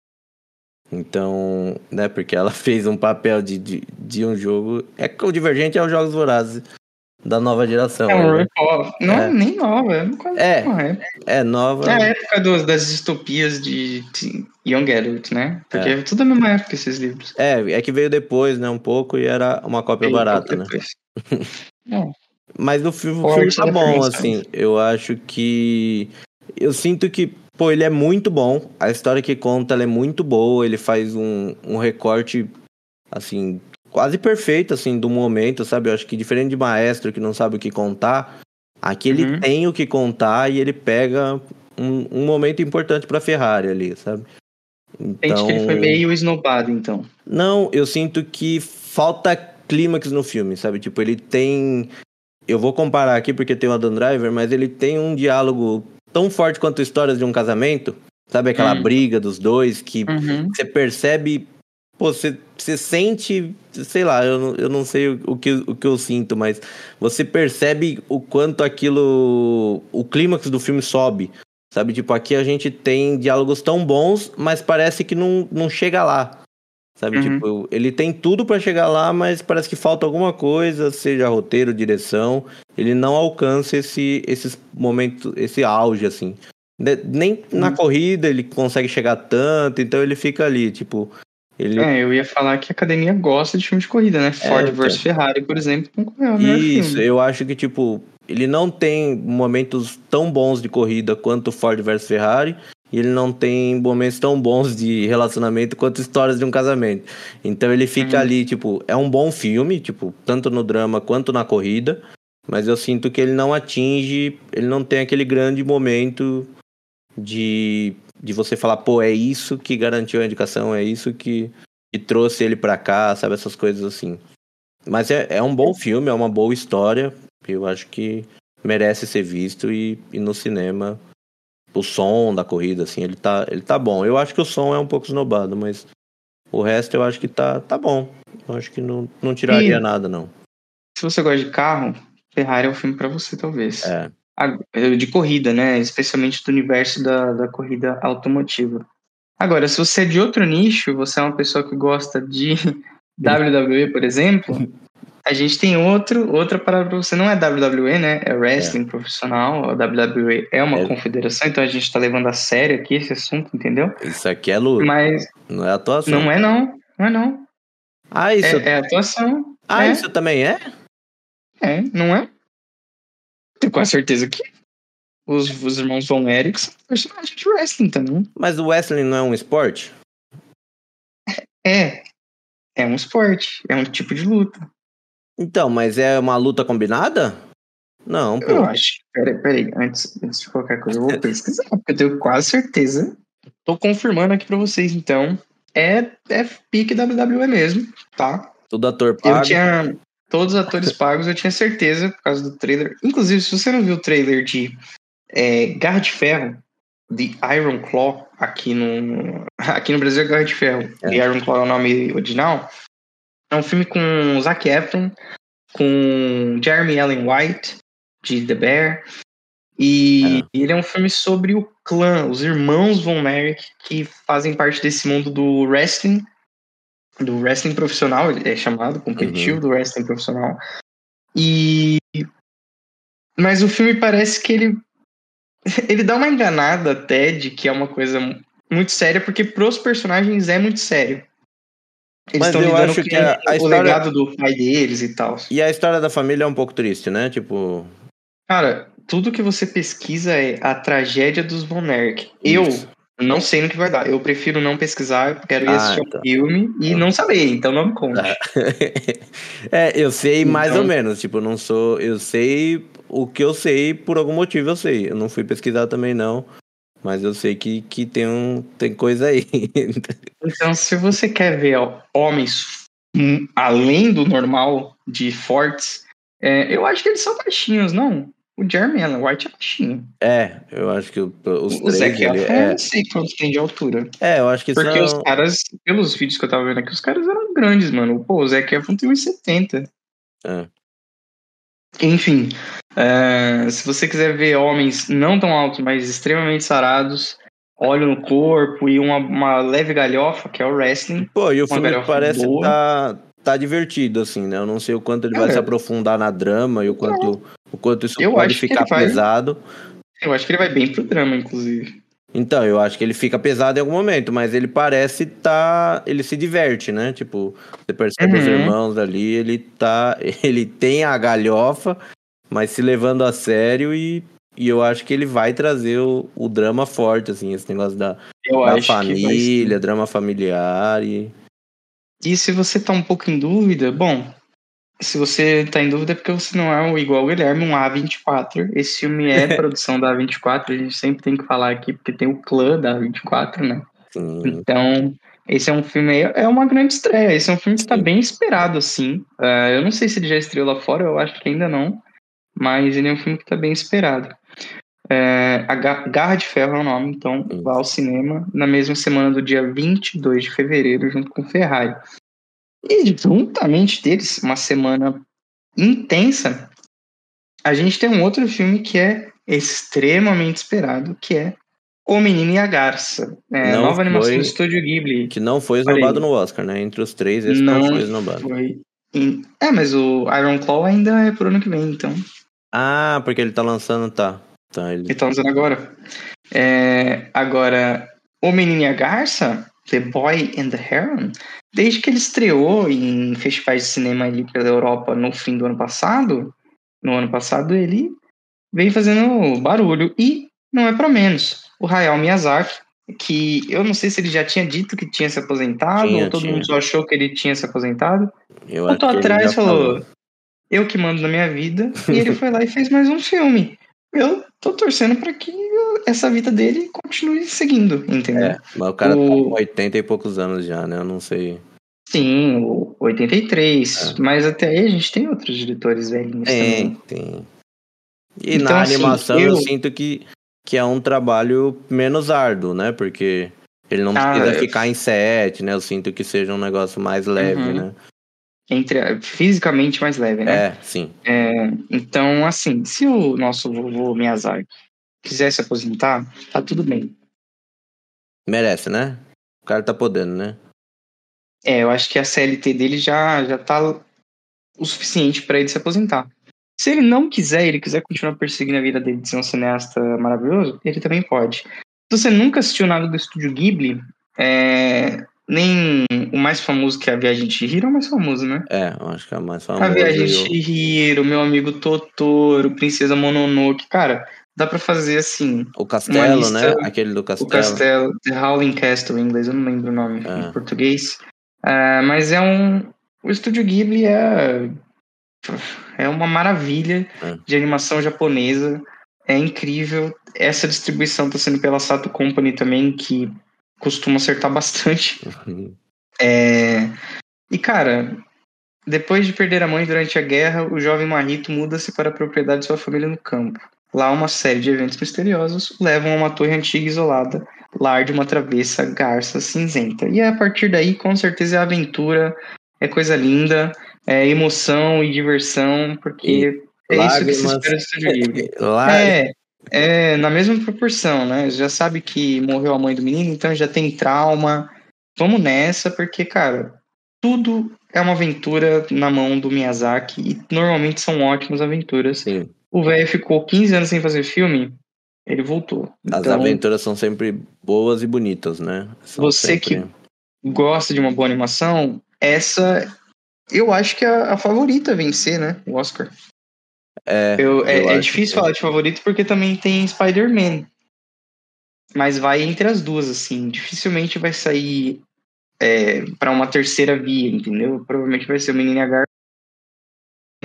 Então, né, porque ela fez um papel de, de, de um jogo. É que o Divergente é os Jogos Vorazes. da nova geração. É um né? Não, É. nem nova. É, É. época. É nova. É a época dos, das distopias de, de Young Adult, né? Porque É. é tudo a mesma época esses livros. É, é que veio depois, né? Um pouco e era uma cópia E barata, né? depois. Mas o filme, o filme tá bom, assim. Eu acho que. Eu sinto que, pô, ele é muito bom. A história que conta é muito boa. Ele faz um, um recorte, assim, quase perfeito, assim, do momento, sabe? Eu acho que diferente de maestro que não sabe o que contar, aqui ele Uhum. tem o que contar e ele pega um, um momento importante pra Ferrari ali, sabe? Sente Então, que ele foi meio esnobado, então. não, eu sinto que falta clímax no filme, sabe? Tipo, ele tem. Eu vou comparar aqui porque tem o Adam Driver, mas ele tem um diálogo tão forte quanto histórias de um casamento. Sabe aquela Hum. briga dos dois que Uhum. você percebe. Pô, você, você sente. Sei lá, eu, não- eu não sei o, o que, o que eu sinto, mas você percebe o quanto aquilo. O clímax do filme sobe. Sabe? Tipo, aqui a gente tem diálogos tão bons, mas parece que não, não chega lá. Sabe, Uhum. tipo, ele tem tudo pra chegar lá, mas parece que falta alguma coisa, seja roteiro, direção, ele não alcança esse esses momentos, esse auge assim. Ne- Nem na Uhum. corrida ele consegue chegar tanto, então ele fica ali, tipo, ele É, eu ia falar que a academia gosta de filme de corrida, né? Ford então. vs Ferrari, por exemplo, concorreu melhor Isso, filme. eu acho que, tipo, ele não tem momentos tão bons de corrida quanto Ford versus Ferrari, e ele não tem momentos tão bons de relacionamento quanto histórias de um casamento. Então ele fica Uhum. ali, tipo, é um bom filme, tipo, tanto no drama quanto na corrida, mas eu sinto que ele não atinge, ele não tem aquele grande momento de, de você falar, pô, é isso que garantiu a indicação, é isso que, que trouxe ele pra cá, sabe, essas coisas assim. Mas é, é um bom filme, é uma boa história. Eu acho que merece ser visto e, e no cinema o som da corrida, assim, ele tá, ele tá bom. Eu acho que o som é um pouco esnobado, mas o resto eu acho que tá, tá bom. Eu acho que não, não tiraria E- nada, não. Se você gosta de carro, Ferrari é o filme pra você, talvez. É. A- De corrida, né? Especialmente do universo da, da corrida automotiva. Agora, se você é de outro nicho, você é uma pessoa que gosta de WWE, por exemplo, a gente tem outro, outra parada pra você. Não é WWE, né? É wrestling profissional. A WWE é uma É. confederação, então a gente tá levando a sério aqui esse assunto, entendeu? Isso aqui é luta, Mas não é atuação. não é não. Não é não. Ah, isso, É, é atuação. ah, é. isso também é? É, não é? Tenho quase certeza que os, os irmãos Von Erich são personagens de wrestling também. Mas o wrestling não é um esporte? É. É um esporte. É um tipo de luta. Então, mas é uma luta combinada? Não, Eu pô. acho. Peraí, peraí. Antes, antes de qualquer coisa, eu vou pesquisar, porque eu tenho quase certeza. Tô confirmando aqui pra vocês, então. É, é pique WWE mesmo, tá? Tudo ator Eu pago. tinha. Todos os atores pagos, eu tinha certeza, por causa do trailer. Inclusive, se você não viu o trailer de é, Garra de Ferro, The Iron Claw, aqui no. Aqui no Brasil é Garra de Ferro. É. The Iron Claw é o nome original. É um filme com Zac Efron, com Jeremy Allen White, de The Bear. E ele é um filme sobre o clã, os irmãos Von Erich, que fazem parte desse mundo do wrestling, do wrestling profissional, ele é chamado, competitivo do wrestling profissional. E. Mas o filme parece que ele. Ele dá uma enganada até de que é uma coisa muito séria, porque pros personagens é muito sério. Eles Mas eu acho que a- a o história- legado do pai deles e tal. E a história da família é um pouco triste, né? Tipo, Cara, tudo que você pesquisa é a tragédia dos Von Erich. Eu não sei no que vai dar. Eu prefiro não pesquisar, quero ir Ah, assistir então. o filme e não saber, então não me conte. é, eu sei mais Então- ou menos, tipo, não sou, eu sei o que eu sei por algum motivo eu sei. Eu não fui pesquisar também não, mas eu sei que, que tem um tem coisa aí. Então, se você quer ver ó, homens hum, além do normal de fortes, é, eu acho que eles são baixinhos, não? O Jeremy Allen White é baixinho. é, eu acho que os o três Zac Efron, é, não sei quanto tem de altura. é, eu acho que Porque são os caras, pelos vídeos que eu tava vendo aqui, os caras eram grandes, mano. Pô, o Zac Efron tem 1,70. É. Enfim, é, se você quiser ver homens não tão altos, mas extremamente sarados, olho no corpo e uma, uma leve galhofa, que é o wrestling. Pô, e o filme parece boa. tá tá divertido, assim, né? Eu não sei o quanto ele vai É. se aprofundar na drama e o quanto, o quanto isso Eu pode ficar ele vai. pesado. Eu acho que ele vai bem pro drama, inclusive. Então, eu acho que ele fica pesado em algum momento, mas ele parece tá. Ele se diverte, né? Tipo, você percebe os Uhum. irmãos ali, ele tá. Ele tem a galhofa, mas se levando a sério e. E eu acho que ele vai trazer o, o drama forte, assim, esse negócio da, da família, drama familiar e. E se você tá um pouco em dúvida, bom, se você tá em dúvida é porque você não é o igual o Guilherme, um A24. Esse filme é produção da A24, a gente sempre tem que falar aqui, porque tem o clã da A24, né? Assim, Então, esse é um filme, é uma grande estreia. Esse é um filme que tá Sim. bem esperado, assim. Ah, eu não sei se ele já estreou lá fora, eu acho que ainda não. Mas ele é um filme que tá bem esperado. É, a Ga- Garra de Ferro é o nome, então vá ao cinema na mesma semana do dia 22 de fevereiro, junto com Ferrari. E juntamente deles, uma semana intensa, a gente tem um outro filme que é extremamente esperado, que é O Menino e a Garça. É, Não nova animação foi- do Estúdio Ghibli. que não foi esnobado no Oscar, né? Entre os três, esse não, Não foi esnobado. Foi É, mas o Iron Claw ainda é pro ano que vem, então. Ah, porque ele tá lançando, tá. Tá, ele. Ele tá usando agora. É, agora, O Menino e a Garça, The Boy and the Heron, desde que ele estreou em festivais de cinema ali pela Europa no fim do ano passado, no ano passado ele veio fazendo barulho. E não é pra menos. O Hayao Miyazaki, que eu não sei se ele já tinha dito que tinha se aposentado, Tinha, ou todo tinha. mundo só achou que ele tinha se aposentado. Eu Voltou acho que ele atrás e falou: Eu que mando na minha vida. E ele foi lá e fez mais um filme. Eu tô torcendo pra que essa vida dele continue seguindo, entendeu? É, mas o cara tá O- com 80 e poucos anos já, né? Eu não sei. Sim, o 83. É. Mas até aí a gente tem outros diretores velhinhos Tem, também. tem. E Então, na assim, animação eu... eu- sinto que, que é um trabalho menos árduo, né? Porque ele não Ah, precisa ficar em set, né? Eu sinto que seja um negócio mais leve, Uhum. né? Entre, fisicamente mais leve, né? É, sim. É, então, assim, se o nosso vovô Miyazaki quiser se aposentar, tá tudo bem. Merece, né? O cara tá podendo, né? É, eu acho que a CLT dele já, já tá o suficiente pra ele se aposentar. Se ele não quiser, ele quiser continuar perseguindo a vida dele de ser um cineasta maravilhoso, ele também pode. Se você nunca assistiu nada do estúdio Ghibli, é, nem o mais famoso que é a Viagem de Chihiro é o mais famoso, né? É, eu acho que é mais A famoso. Viagem de o- Chihiro, meu amigo Totoro, Princesa Mononoke, cara, dá pra fazer assim, O castelo, lista- né? Aquele do o castelo. castelo, The Howling Castle em inglês, eu não lembro o nome É. em português. Ah, mas é um. O estúdio Ghibli é. É uma maravilha É. de animação japonesa. É incrível. Essa distribuição está sendo pela Sato Company também, que costuma acertar bastante. É, E, cara, depois de perder a mãe durante a guerra, o jovem Marito muda-se para a propriedade de sua família no campo. Lá, uma série de eventos misteriosos levam a uma torre antiga e isolada, lar de uma travessa garça cinzenta. E a partir daí, com certeza, é aventura, é coisa linda, é emoção e diversão, porque é isso que se lágrimas. espera do Ghibli. Lá, É, é, na mesma proporção, né? Já sabe que morreu a mãe do menino, então já tem trauma. Vamos nessa, porque, cara, tudo é uma aventura na mão do Miyazaki e normalmente são ótimas aventuras. sim. O velho ficou 15 anos sem fazer filme, ele voltou. As Então, aventuras são sempre boas e bonitas, né? São Você sempre- gosta de uma boa animação, essa eu acho que é a, a favorita a vencer, né? O Oscar. É, Eu, é, eu é difícil que- falar de favorito porque também tem Spider-Man. Mas vai entre as duas, assim. Dificilmente vai sair é, para uma terceira via, entendeu? Provavelmente vai ser o Menino e a Garça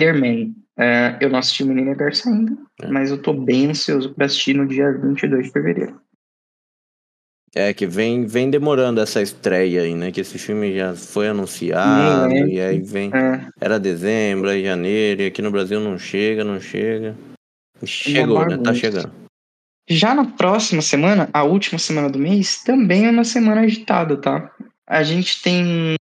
Spider-Man. É, eu não assisti o Menino e a Garça ainda, É. mas eu tô bem ansioso pra assistir no dia 22 de fevereiro. É que vem, vem demorando essa estreia aí, né? Que esse filme já foi anunciado Nem e aí vem. É, Era dezembro, aí janeiro, e aqui no Brasil não chega, não chega. Chegou, né? Tá chegando. Já na próxima semana, a última semana do mês, também é uma semana agitada, tá? A gente tem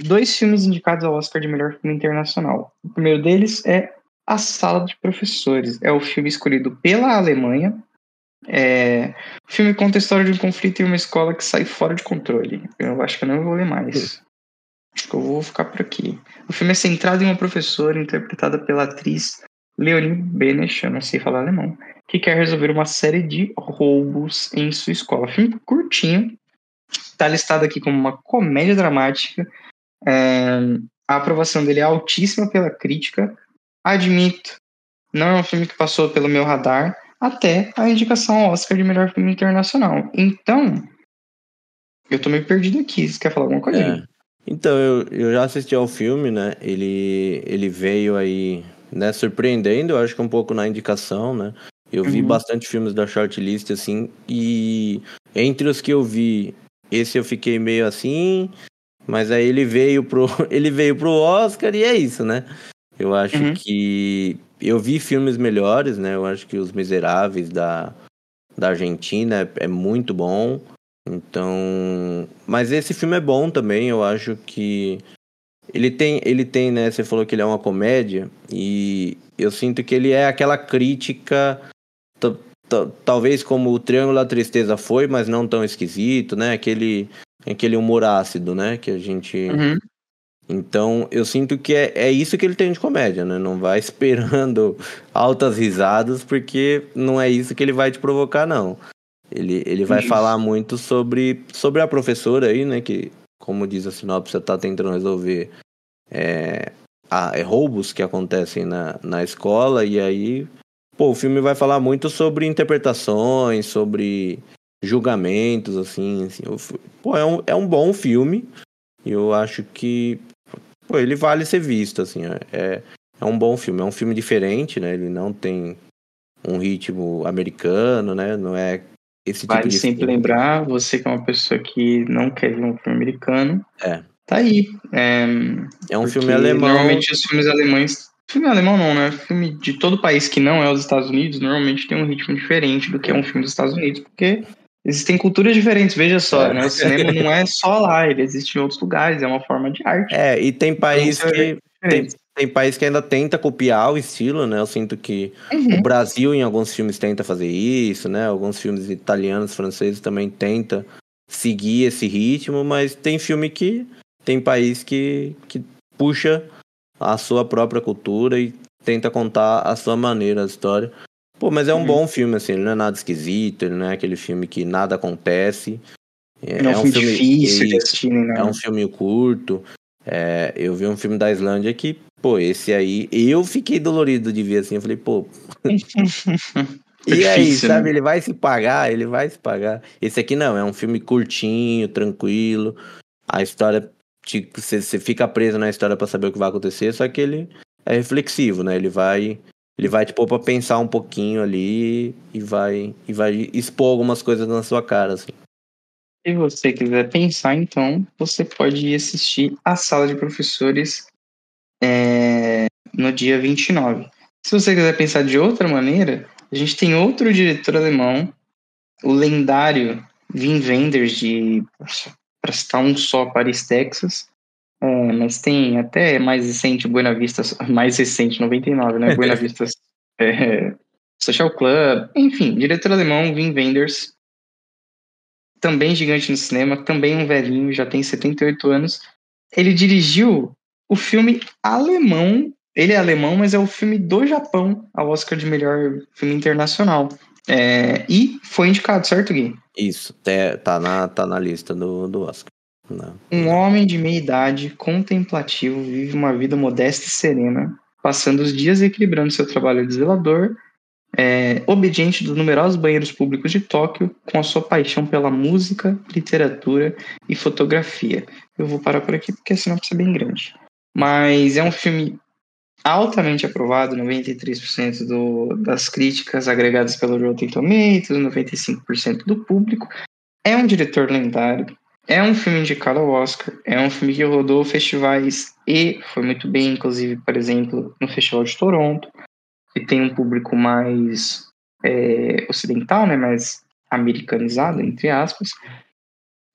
dois filmes indicados ao Oscar de melhor filme internacional. O primeiro deles é A Sala de Professores. É o filme escolhido pela Alemanha. É... O filme conta a história de um conflito em uma escola que sai fora de controle. Eu acho que eu não vou ler mais. Acho que eu vou ficar por aqui. O filme é centrado em uma professora interpretada pela atriz Leonie Benesch, eu não sei falar alemão, que quer resolver uma série de roubos em sua escola. Filme curtinho, está listado aqui como uma comédia dramática. É, a aprovação dele é altíssima pela crítica. Admito, não é um filme que passou pelo meu radar, até a indicação Oscar de melhor filme internacional. Então, eu tô meio perdido aqui. Você quer falar alguma coisa? É. Então, eu, eu já assisti ao filme, né? Ele, ele veio aí, né, surpreendendo, eu acho que um pouco na indicação, né? Eu vi uhum. bastante filmes da shortlist, assim, e entre os que eu vi, esse eu fiquei meio assim, mas aí ele veio pro, ele veio pro Oscar e é isso, né? Eu acho uhum. que eu vi filmes melhores, né? Eu acho que Os Miseráveis da, da Argentina é, é muito bom. Então, mas esse filme é bom também, eu acho que ele tem, ele tem, né, você falou que ele é uma comédia e eu sinto que ele é aquela crítica talvez como o Triângulo da Tristeza foi, mas não tão esquisito, né? Aquele aquele humor ácido, né, que a gente uhum. Então, eu sinto que é, é isso que ele tem de comédia, né? Não vai esperando altas risadas, porque não é isso que ele vai te provocar, não. Ele, ele vai Isso. falar muito sobre, sobre a professora aí, né? Que, como diz a sinopse, está tentando resolver é, a, é, roubos que acontecem na, na escola. E aí, pô, o filme vai falar muito sobre interpretações, sobre julgamentos, assim. assim pô, é um, é um bom filme. E eu acho que pô, ele vale ser visto, assim. É, é um bom filme. É um filme diferente, né? Ele não tem um ritmo americano, né? Não é esse vale tipo sempre filme. lembrar, você que é uma pessoa que não quer ver um filme americano, é. tá aí. É, é um filme alemão. Normalmente os filmes alemães. Filme alemão não, né? Filme de todo país que não é os Estados Unidos, normalmente tem um ritmo diferente do que é um filme dos Estados Unidos, porque existem culturas diferentes, veja só, é. né? O cinema não é só lá, ele existe em outros lugares, é uma forma de arte. É, e tem país então, que. Tem, tem país que ainda tenta copiar o estilo, né? Eu sinto que uhum. o Brasil, em alguns filmes, tenta fazer isso, né? Alguns filmes italianos, franceses também tenta seguir esse ritmo, mas tem filme que tem país que, que puxa a sua própria cultura e tenta contar a sua maneira a história. Pô, mas é um uhum. bom filme, assim, ele não é nada esquisito, ele não é aquele filme que nada acontece. É, não é um filme difícil de assistir, né? É um filme curto. É, eu vi um filme da Islândia que Pô, esse aí, eu fiquei dolorido de ver assim. Eu falei, pô. e aí, sabe? Né? Ele vai se pagar, ele vai se pagar. Esse aqui não, é um filme curtinho, tranquilo. A história, você, você fica preso na história para saber o que vai acontecer, só que ele é reflexivo, né? Ele vai. Ele vai te pôr pra pensar um pouquinho ali e vai, e vai expor algumas coisas na sua cara, assim. Se você quiser pensar, então, você pode ir assistir a sala de professores é, no dia 29. Se você quiser pensar de outra maneira, a gente tem outro diretor alemão, o lendário Wim Wenders, de, para citar um só, Paris, Texas, é, mas tem até mais recente, Buena Vista, mais recente, 99, né? Buena Vista é, Social Club, enfim, diretor alemão, Wim Wenders, também gigante no cinema, também um velhinho, já tem 78 anos. Ele dirigiu o filme alemão. Ele é alemão, mas é o filme do Japão ao Oscar de melhor filme internacional. É, e foi indicado, certo, Gui? Isso, tá na, tá na lista do, do Oscar. Não. Um homem de meia idade, contemplativo, vive uma vida modesta e serena, passando os dias equilibrando seu trabalho de zelador, é, obediente dos numerosos banheiros públicos de Tóquio, com a sua paixão pela música, literatura e fotografia. Eu vou parar por aqui porque a sinopse é bem grande. Mas é um filme altamente aprovado, 93% do, das críticas agregadas pelo Rotten Tomatoes, 95% do público. É um diretor lendário, é um filme indicado ao Oscar, é um filme que rodou festivais e foi muito bem, inclusive, por exemplo, no Festival de Toronto, que tem um público mais é, ocidental, né, mais americanizado, entre aspas.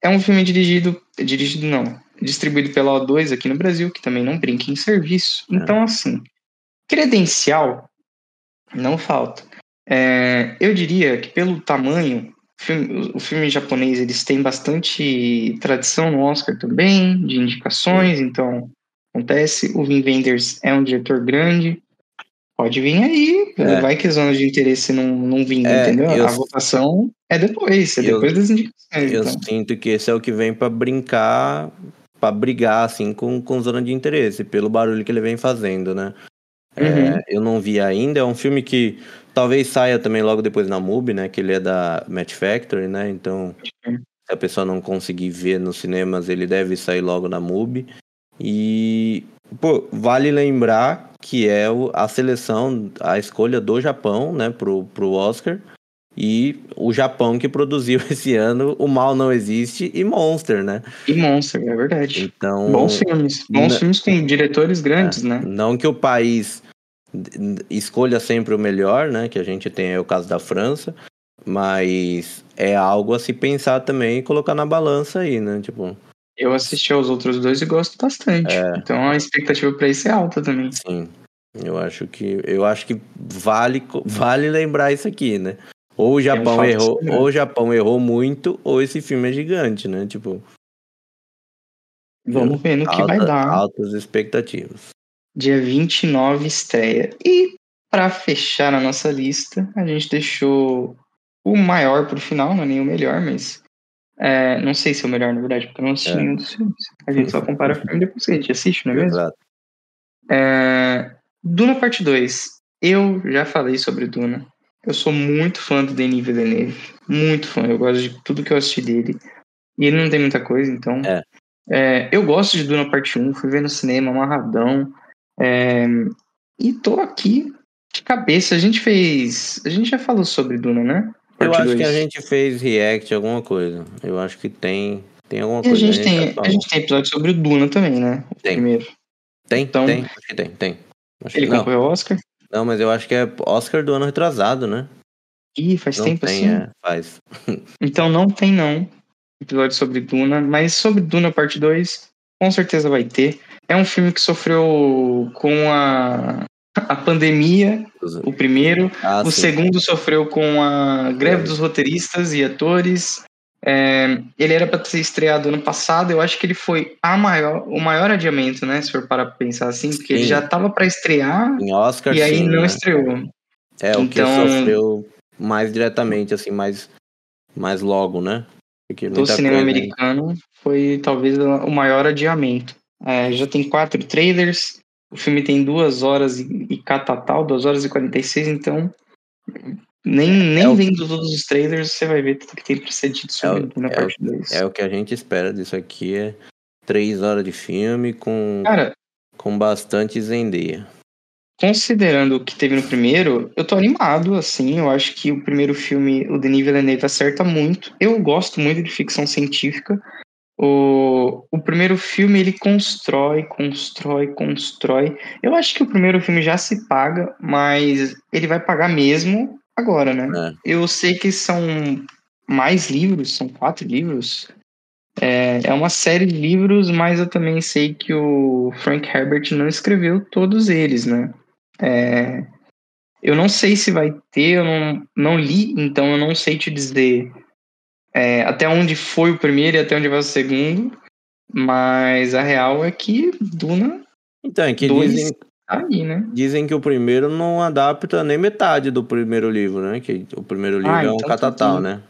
É um filme dirigido, dirigido não, distribuído pela O2 aqui no Brasil, que também não brinca em serviço. É. Então, assim, credencial não falta. É, eu diria que pelo tamanho filme, o filme japonês eles têm bastante tradição no Oscar também, de indicações, então acontece. O Vin Wenders é um diretor grande, pode vir aí, é. vai que zona de interesse não, não vinga, é, entendeu? Eu, a votação é depois, é eu, depois das indicações. Eu então. sinto que esse é o que vem para brincar, para brigar assim com, com zona de interesse, pelo barulho que ele vem fazendo, né? É, uhum. eu não vi ainda, é um filme que talvez saia também logo depois na MUBI, né? Que ele é da Match Factory, né? Então, se a pessoa não conseguir ver nos cinemas, ele deve sair logo na MUBI. E, pô, vale lembrar que é a seleção, a escolha do Japão, né, pro, pro Oscar. E o Japão que produziu esse ano O Mal Não Existe e Monster, né? E Monster, é verdade. Então, bons filmes. Bons filmes com diretores grandes, é, né? Não que o país escolha sempre o melhor, né? Que a gente tem é o caso da França, mas é algo a se pensar também e colocar na balança aí, né? Tipo, eu assisti aos outros dois e gosto bastante. É. Então a expectativa para isso é alta também. Sim. Eu acho que eu acho que vale vale lembrar isso aqui, né? Ou o Japão é errou, ou o Japão errou muito, ou esse filme é gigante, né? Tipo, Vamos ver no que vai dar. Altas expectativas. Dia 29 estreia. E para fechar a nossa lista, a gente deixou o maior pro final, não é nem o melhor, mas é, não sei se é o melhor, na verdade, porque eu não assisti é. nenhum dos filmes. A gente só compara filme depois a gente assiste, não é mesmo? Exato. É, Duna Parte 2. Eu já falei sobre Duna. Eu sou muito fã do Denis Villeneuve. Muito fã. Eu gosto de tudo que eu assisti dele. E ele não tem muita coisa, então. É. É, eu gosto de Duna Parte 1. Fui ver no cinema, amarradão. É, e tô aqui de cabeça. A gente fez. A gente já falou sobre Duna, né? Eu acho dois. que a gente fez react alguma coisa. Eu acho que tem, tem alguma e coisa. A gente, tem, a gente tem episódio sobre o Duna também, né? O tem. primeiro. Tem, então, tem, acho que tem, tem. Acho ele concorreu ao Oscar? Não, mas eu acho que é Oscar do ano retrasado, né? Ih, faz não tempo tem, assim? É, faz. então não tem não episódio sobre Duna, mas sobre Duna parte 2, com certeza vai ter. É um filme que sofreu com a a pandemia, o primeiro. Ah, o sim. segundo sofreu com a greve dos roteiristas e atores. É, ele era para ser estreado ano passado. Eu acho que ele foi a maior, o maior adiamento, né? Se for para pensar assim, porque sim. ele já estava para estrear em Oscar, e aí sim, não né? estreou. É então, o que então, sofreu mais diretamente, assim, mais, mais logo, né? Porque do cinema coisa, americano foi talvez o maior adiamento. É, já tem quatro trailers. O filme tem duas horas e, e catatal, duas horas e 46, então nem, nem é vendo o... todos os trailers você vai ver tudo que tem pra ser dito sobre é o, na é parte 2. É o que a gente espera disso aqui, é três horas de filme com, Cara, com bastante zendeia. Considerando o que teve no primeiro, eu tô animado, assim, eu acho que o primeiro filme, o Denis Villeneuve acerta muito. Eu gosto muito de ficção científica, o, o primeiro filme ele constrói, constrói, constrói. Eu acho que o primeiro filme já se paga, mas ele vai pagar mesmo agora, né? É. Eu sei que são mais livros, são quatro livros. É, é uma série de livros, mas eu também sei que o Frank Herbert não escreveu todos eles, né? É, eu não sei se vai ter, eu não, não li, então eu não sei te dizer é, até onde foi o primeiro e até onde vai o segundo. Mas a real é que Duna. Então, é que dizem, tá aí, né? dizem que o primeiro não adapta nem metade do primeiro livro, né? Que o primeiro livro ah, é um então catatal, tá né?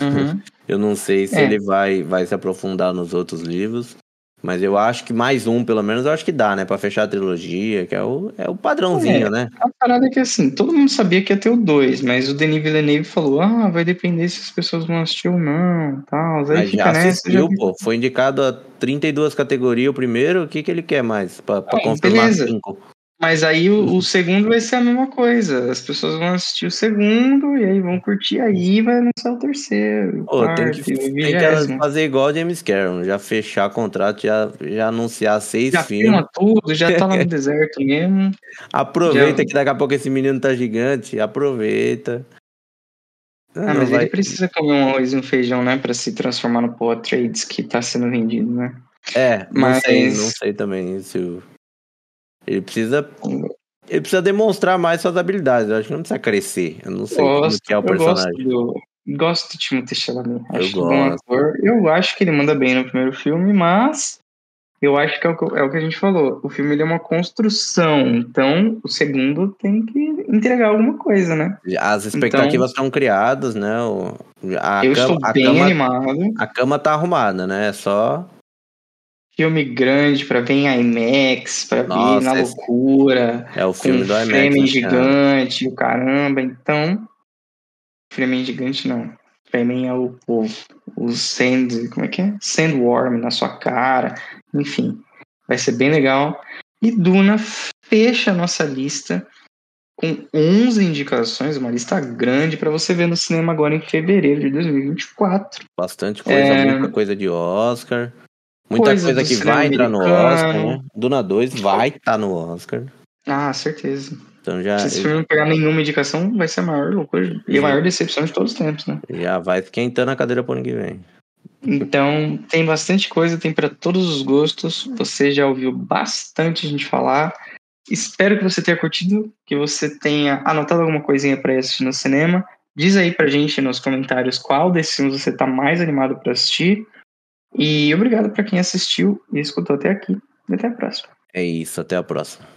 Uhum. Eu não sei se é. ele vai, vai se aprofundar nos outros livros. Mas eu acho que mais um, pelo menos, eu acho que dá, né? Pra fechar a trilogia, que é o, é o padrãozinho, é, né? A parada é que, assim, todo mundo sabia que ia ter o 2, mas o Denis Villeneuve falou, ah, vai depender se as pessoas vão assistir ou não, tal. Aí mas já assistiu, já... pô. Foi indicado a 32 categorias o primeiro, o que que ele quer mais? Pra, pra confirmar beleza. cinco? Mas aí o, o, segundo vai ser a mesma coisa. As pessoas vão assistir o segundo e aí vão curtir aí vai lançar o terceiro. Pô, quarto, tem, que, tem que fazer igual James Cameron, já fechar contrato, já, já anunciar seis já filmes. Já tudo, já tá lá no deserto mesmo. Aproveita já... que daqui a pouco esse menino tá gigante, aproveita. Ah, mas vai... ele precisa comer um arroz e um feijão, né, pra se transformar no Poa Trades que tá sendo vendido, né? É, mas... não sei, não sei também se o ele precisa. Ele precisa demonstrar mais suas habilidades. Eu acho que não precisa crescer. Eu não sei gosto, como que é o personagem. Eu gosto, do, gosto do Timothée Chalamet. Eu Acho que bom ator. Eu acho que ele manda bem no primeiro filme, mas eu acho que é o que, é o que a gente falou. O filme é uma construção, então o segundo tem que entregar alguma coisa, né? As expectativas estão criadas, né? O, a, eu cama, estou a, bem cama, animado. a cama tá arrumada, né? É só. Filme grande pra ver em IMAX, pra ver na loucura, É o com filme um do IMAX. esse ano. gigante, o caramba. Então, frame gigante não. Frame é o, o, o sand, como é que é? Sandworm na sua cara. Enfim, vai ser bem legal. E Duna fecha a nossa lista com 11 indicações, uma lista grande pra você ver no cinema agora em fevereiro de 2024. Bastante coisa, É. muita coisa de Oscar. Muita Coisa coisa, que vai entrar no. Oscar, né? Duna 2 vai estar no Oscar. Ah, certeza. Então já, Se esse filme não pegar nenhuma indicação, vai ser a maior loucura e a maior decepção de todos os tempos, né? já vai esquentando a cadeira pro ano que vem. Então, tem bastante coisa, tem para todos os gostos. Você já ouviu bastante gente falar. Espero que você tenha curtido, que você tenha anotado alguma coisinha para assistir no cinema. Diz aí pra gente nos comentários qual desses filmes você tá mais animado para assistir. E obrigado para quem assistiu e escutou até aqui. E até a próxima. É isso, até a próxima.